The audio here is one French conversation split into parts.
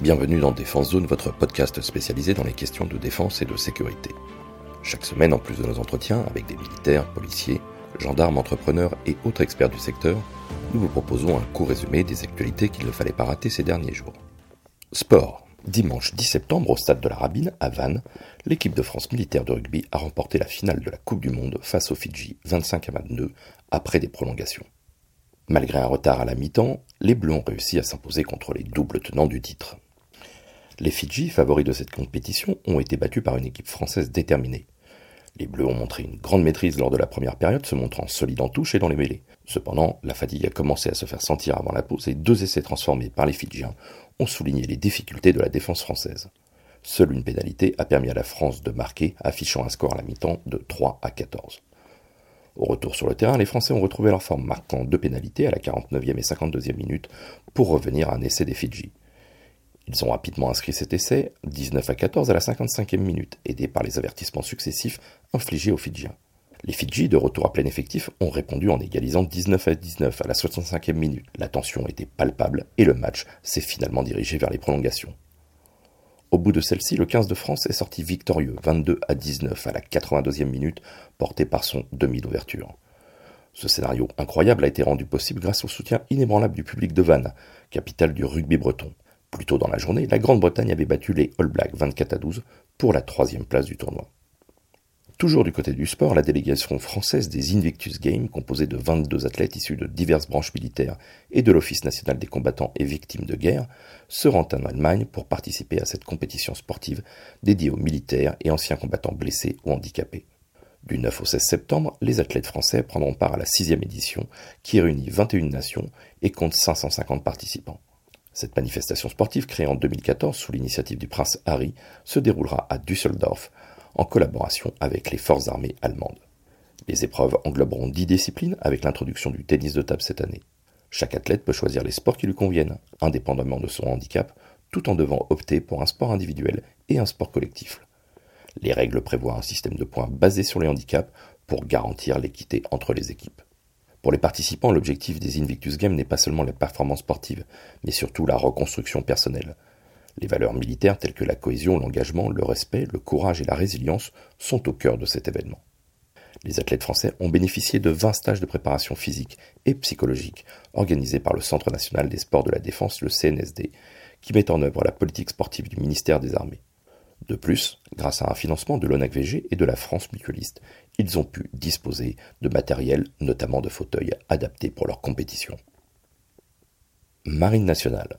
Bienvenue dans Défense Zone, votre podcast spécialisé dans les questions de défense et de sécurité. Chaque semaine, en plus de nos entretiens avec des militaires, policiers, gendarmes, entrepreneurs et autres experts du secteur, nous vous proposons un court résumé des actualités qu'il ne fallait pas rater ces derniers jours. Sport. Dimanche 10 septembre, au stade de la Rabine, à Vannes, l'équipe de France militaire de rugby a remporté la finale de la Coupe du Monde face aux Fidji 25 à 22 après des prolongations. Malgré un retard à la mi-temps, les Bleus ont réussi à s'imposer contre les doubles tenants du titre. Les Fidji, favoris de cette compétition, ont été battus par une équipe française déterminée. Les Bleus ont montré une grande maîtrise lors de la première période, se montrant solides en touche et dans les mêlées. Cependant, la fatigue a commencé à se faire sentir avant la pause et deux essais transformés par les Fidjiens ont souligné les difficultés de la défense française. Seule une pénalité a permis à la France de marquer, affichant un score à la mi-temps de 3 à 14. Au retour sur le terrain, les Français ont retrouvé leur forme, marquant deux pénalités à la 49e et 52e minute pour revenir à un essai des Fidji. Ils ont rapidement inscrit cet essai, 19 à 14 à la 55e minute, aidés par les avertissements successifs infligés aux Fidjiens. Les Fidji, de retour à plein effectif, ont répondu en égalisant 19 à 19 à la 65e minute. La tension était palpable et le match s'est finalement dirigé vers les prolongations. Au bout de celle-ci, le 15 de France est sorti victorieux, 22 à 19 à la 82e minute, porté par son demi d'ouverture. Ce scénario incroyable a été rendu possible grâce au soutien inébranlable du public de Vannes, capitale du rugby breton. Plus tôt dans la journée, la Grande-Bretagne avait battu les All Blacks 24 à 12 pour la troisième place du tournoi. Toujours du côté du sport, la délégation française des Invictus Games, composée de 22 athlètes issus de diverses branches militaires et de l'Office national des combattants et victimes de guerre, se rend en Allemagne pour participer à cette compétition sportive dédiée aux militaires et anciens combattants blessés ou handicapés. Du 9 au 16 septembre, les athlètes français prendront part à la sixième édition qui réunit 21 nations et compte 550 participants. Cette manifestation sportive, créée en 2014 sous l'initiative du prince Harry, se déroulera à Düsseldorf en collaboration avec les forces armées allemandes. Les épreuves engloberont 10 disciplines avec l'introduction du tennis de table cette année. Chaque athlète peut choisir les sports qui lui conviennent, indépendamment de son handicap, tout en devant opter pour un sport individuel et un sport collectif. Les règles prévoient un système de points basé sur les handicaps pour garantir l'équité entre les équipes. Pour les participants, l'objectif des Invictus Games n'est pas seulement la performance sportive, mais surtout la reconstruction personnelle. Les valeurs militaires telles que la cohésion, l'engagement, le respect, le courage et la résilience sont au cœur de cet événement. Les athlètes français ont bénéficié de 20 stages de préparation physique et psychologique organisés par le Centre national des sports de la défense, le CNSD, qui met en œuvre la politique sportive du ministère des Armées. De plus, grâce à un financement de l'ONACVG et de la France mutualiste, ils ont pu disposer de matériel, notamment de fauteuils adaptés pour leur compétition. Marine nationale.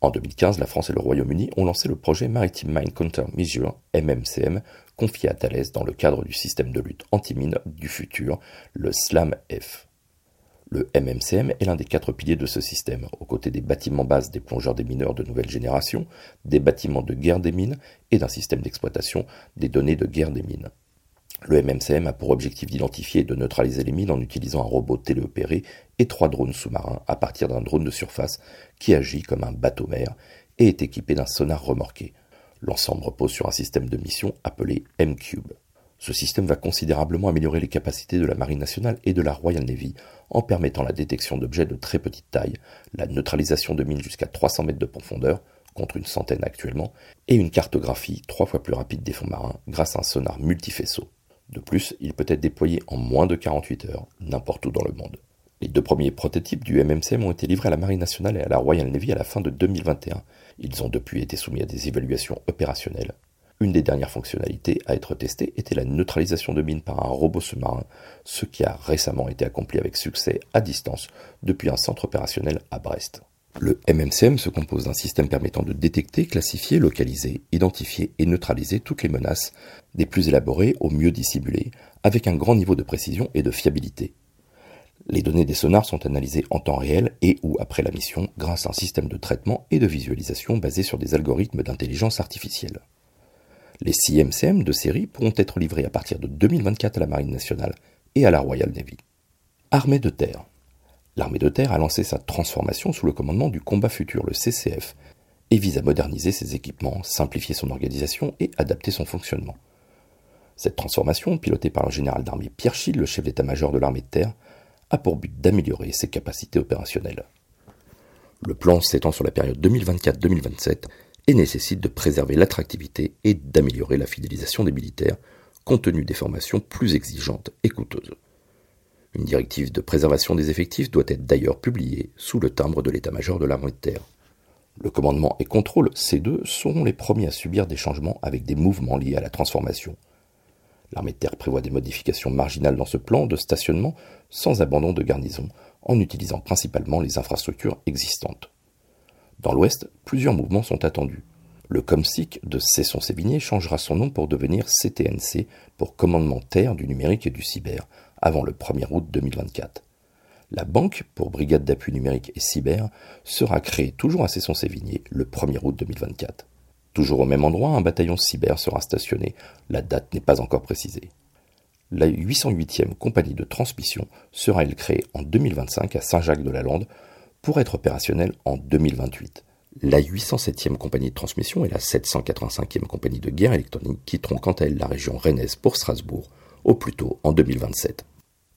En 2015, la France et le Royaume-Uni ont lancé le projet Maritime Mine Countermeasure, MMCM, confié à Thales dans le cadre du système de lutte anti-mine du futur, le SLAM-F. Le MMCM est l'un des quatre piliers de ce système, aux côtés des bâtiments bases des plongeurs des mineurs de nouvelle génération, des bâtiments de guerre des mines et d'un système d'exploitation des données de guerre des mines. Le MMCM a pour objectif d'identifier et de neutraliser les mines en utilisant un robot téléopéré et trois drones sous-marins à partir d'un drone de surface qui agit comme un bateau-mer et est équipé d'un sonar remorqué. L'ensemble repose sur un système de mission appelé M-Cube. Ce système va considérablement améliorer les capacités de la Marine nationale et de la Royal Navy en permettant la détection d'objets de très petite taille, la neutralisation de mines jusqu'à 300 mètres de profondeur, contre une centaine actuellement, et une cartographie trois fois plus rapide des fonds marins grâce à un sonar multifaisceau. De plus, il peut être déployé en moins de 48 heures, n'importe où dans le monde. Les deux premiers prototypes du MMCM ont été livrés à la Marine nationale et à la Royal Navy à la fin de 2021. Ils ont depuis été soumis à des évaluations opérationnelles. Une des dernières fonctionnalités à être testée était la neutralisation de mines par un robot sous-marin, ce qui a récemment été accompli avec succès à distance depuis un centre opérationnel à Brest. Le MMCM se compose d'un système permettant de détecter, classifier, localiser, identifier et neutraliser toutes les menaces, des plus élaborées aux mieux dissimulées, avec un grand niveau de précision et de fiabilité. Les données des sonars sont analysées en temps réel et ou après la mission grâce à un système de traitement et de visualisation basé sur des algorithmes d'intelligence artificielle. Les CMCM de série pourront être livrés à partir de 2024 à la Marine nationale et à la Royal Navy. Armée de terre. L'armée de terre a lancé sa transformation sous le commandement du combat futur, le CCF, et vise à moderniser ses équipements, simplifier son organisation et adapter son fonctionnement. Cette transformation, pilotée par le général d'armée Pierre le chef d'état-major de l'armée de terre, a pour but d'améliorer ses capacités opérationnelles. Le plan s'étend sur la période 2024-2027 et nécessite de préserver l'attractivité et d'améliorer la fidélisation des militaires, compte tenu des formations plus exigeantes et coûteuses. Une directive de préservation des effectifs doit être d'ailleurs publiée sous le timbre de l'état-major de l'armée de terre. Le commandement et contrôle C2 seront les premiers à subir des changements avec des mouvements liés à la transformation. L'armée de terre prévoit des modifications marginales dans ce plan de stationnement sans abandon de garnison, en utilisant principalement les infrastructures existantes. Dans l'Ouest, plusieurs mouvements sont attendus. Le COMSIC de Cesson-Sévigné changera son nom pour devenir CTNC pour Commandement Terre du numérique et du cyber avant le 1er août 2024. La banque pour Brigade d'appui numérique et cyber sera créée toujours à Cesson-Sévigné le 1er août 2024. Toujours au même endroit, un bataillon cyber sera stationné. La date n'est pas encore précisée. La 808e compagnie de transmission sera elle créée en 2025 à Saint-Jacques-de-la-Lande pour être opérationnelle en 2028. La 807e compagnie de transmission et la 785e compagnie de guerre électronique quitteront quant à elles la région rennaise pour Strasbourg, au plus tôt en 2027.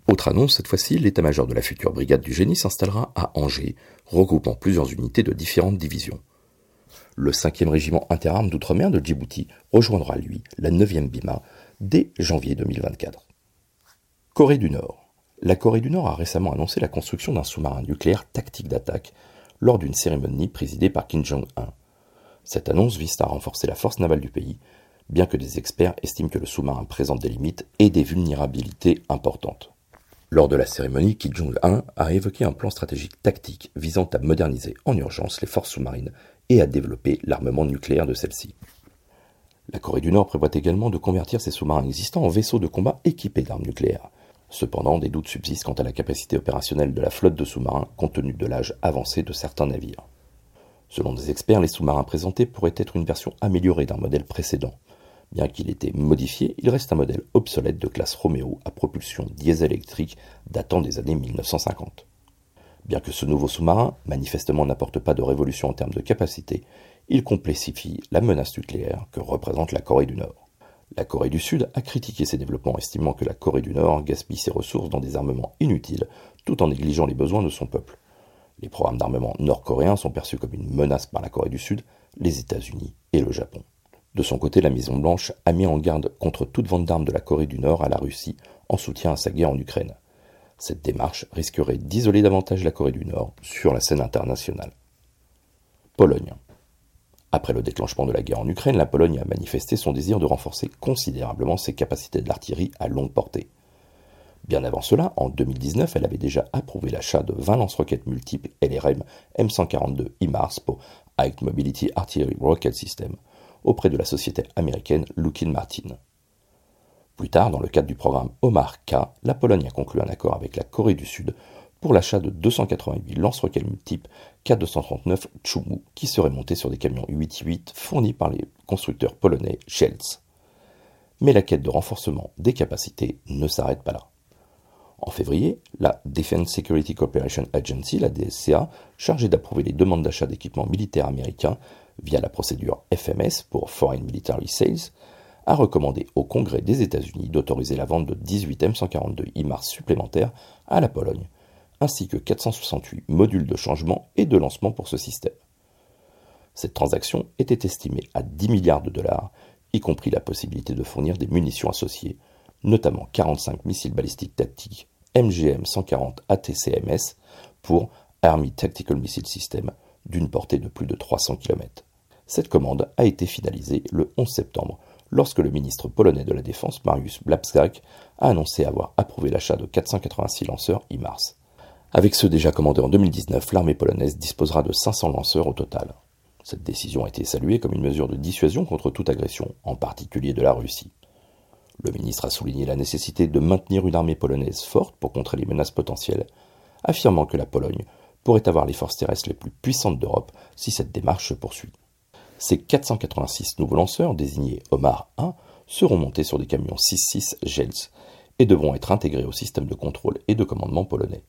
Autre annonce, cette fois-ci, l'état-major de la future brigade du génie s'installera à Angers, regroupant plusieurs unités de différentes divisions. Le 5e régiment interarmes d'outre-mer de Djibouti rejoindra, lui, la 9e BIMA dès janvier 2024. Corée du Nord. La Corée du Nord a récemment annoncé la construction d'un sous-marin nucléaire tactique d'attaque lors d'une cérémonie présidée par Kim Jong-un. Cette annonce vise à renforcer la force navale du pays, bien que des experts estiment que le sous-marin présente des limites et des vulnérabilités importantes. Lors de la cérémonie, Kim Jong-un a évoqué un plan stratégique tactique visant à moderniser en urgence les forces sous-marines et à développer l'armement nucléaire de celles-ci. La Corée du Nord prévoit également de convertir ses sous-marins existants en vaisseaux de combat équipés d'armes nucléaires. Cependant, des doutes subsistent quant à la capacité opérationnelle de la flotte de sous-marins compte tenu de l'âge avancé de certains navires. Selon des experts, les sous-marins présentés pourraient être une version améliorée d'un modèle précédent. Bien qu'il ait été modifié, il reste un modèle obsolète de classe Romeo à propulsion diesel-électrique datant des années 1950. Bien que ce nouveau sous-marin, manifestement n'apporte pas de révolution en termes de capacité, il complexifie la menace nucléaire que représente la Corée du Nord. La Corée du Sud a critiqué ces développements, estimant que la Corée du Nord gaspille ses ressources dans des armements inutiles, tout en négligeant les besoins de son peuple. Les programmes d'armement nord-coréens sont perçus comme une menace par la Corée du Sud, les États-Unis et le Japon. De son côté, la Maison-Blanche a mis en garde contre toute vente d'armes de la Corée du Nord à la Russie en soutien à sa guerre en Ukraine. Cette démarche risquerait d'isoler davantage la Corée du Nord sur la scène internationale. Pologne. Après le déclenchement de la guerre en Ukraine, la Pologne a manifesté son désir de renforcer considérablement ses capacités d'artillerie à longue portée. Bien avant cela, en 2019, elle avait déjà approuvé l'achat de 20 lance-roquettes multiples LRM M142 IMARS pour High Mobility Artillery Rocket System auprès de la société américaine Lockheed Martin. Plus tard, dans le cadre du programme Omar K, la Pologne a conclu un accord avec la Corée du Sud pour l'achat de 288 lance-roquettes multiples K239 Chumu qui seraient montés sur des camions 8-8 fournis par les constructeurs polonais Schelz. Mais la quête de renforcement des capacités ne s'arrête pas là. En février, la Defense Security Cooperation Agency, la DSCA, chargée d'approuver les demandes d'achat d'équipements militaires américains via la procédure FMS pour Foreign Military Sales, a recommandé au Congrès des États-Unis d'autoriser la vente de 18 M142 IMARS supplémentaires à la Pologne ainsi que 468 modules de changement et de lancement pour ce système. Cette transaction était estimée à 10 milliards de dollars, y compris la possibilité de fournir des munitions associées, notamment 45 missiles balistiques tactiques MGM 140 ATCMS pour Army Tactical Missile System d'une portée de plus de 300 km. Cette commande a été finalisée le 11 septembre lorsque le ministre polonais de la Défense Mariusz Błaszczak a annoncé avoir approuvé l'achat de 486 lanceurs IMARS. Avec ceux déjà commandés en 2019, l'armée polonaise disposera de 500 lanceurs au total. Cette décision a été saluée comme une mesure de dissuasion contre toute agression, en particulier de la Russie. Le ministre a souligné la nécessité de maintenir une armée polonaise forte pour contrer les menaces potentielles, affirmant que la Pologne pourrait avoir les forces terrestres les plus puissantes d'Europe si cette démarche se poursuit. Ces 486 nouveaux lanceurs, désignés Omar 1, seront montés sur des camions 6-6 GELS et devront être intégrés au système de contrôle et de commandement polonais.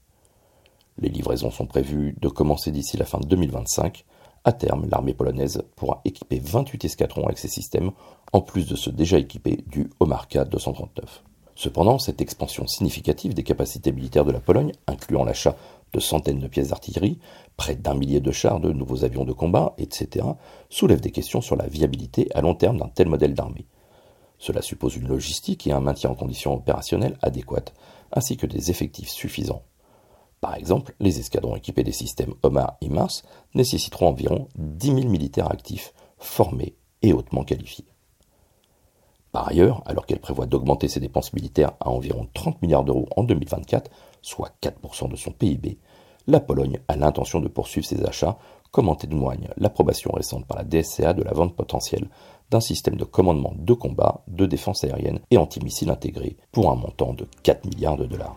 Les livraisons sont prévues de commencer d'ici la fin de 2025. À terme, l'armée polonaise pourra équiper 28 escadrons avec ces systèmes, en plus de ceux déjà équipés du Omarka 239. Cependant, cette expansion significative des capacités militaires de la Pologne, incluant l'achat de centaines de pièces d'artillerie, près d'un millier de chars, de nouveaux avions de combat, etc., soulèvent des questions sur la viabilité à long terme d'un tel modèle d'armée. Cela suppose une logistique et un maintien en conditions opérationnelles adéquates, ainsi que des effectifs suffisants. Par exemple, les escadrons équipés des systèmes Omar et Mars nécessiteront environ 10 000 militaires actifs, formés et hautement qualifiés. Par ailleurs, alors qu'elle prévoit d'augmenter ses dépenses militaires à environ 30 milliards d'euros en 2024, soit 4% de son PIB, la Pologne a l'intention de poursuivre ses achats, comme en témoigne l'approbation récente par la DSCA de la vente potentielle d'un système de commandement de combat, de défense aérienne et antimissile intégré pour un montant de 4 milliards de dollars.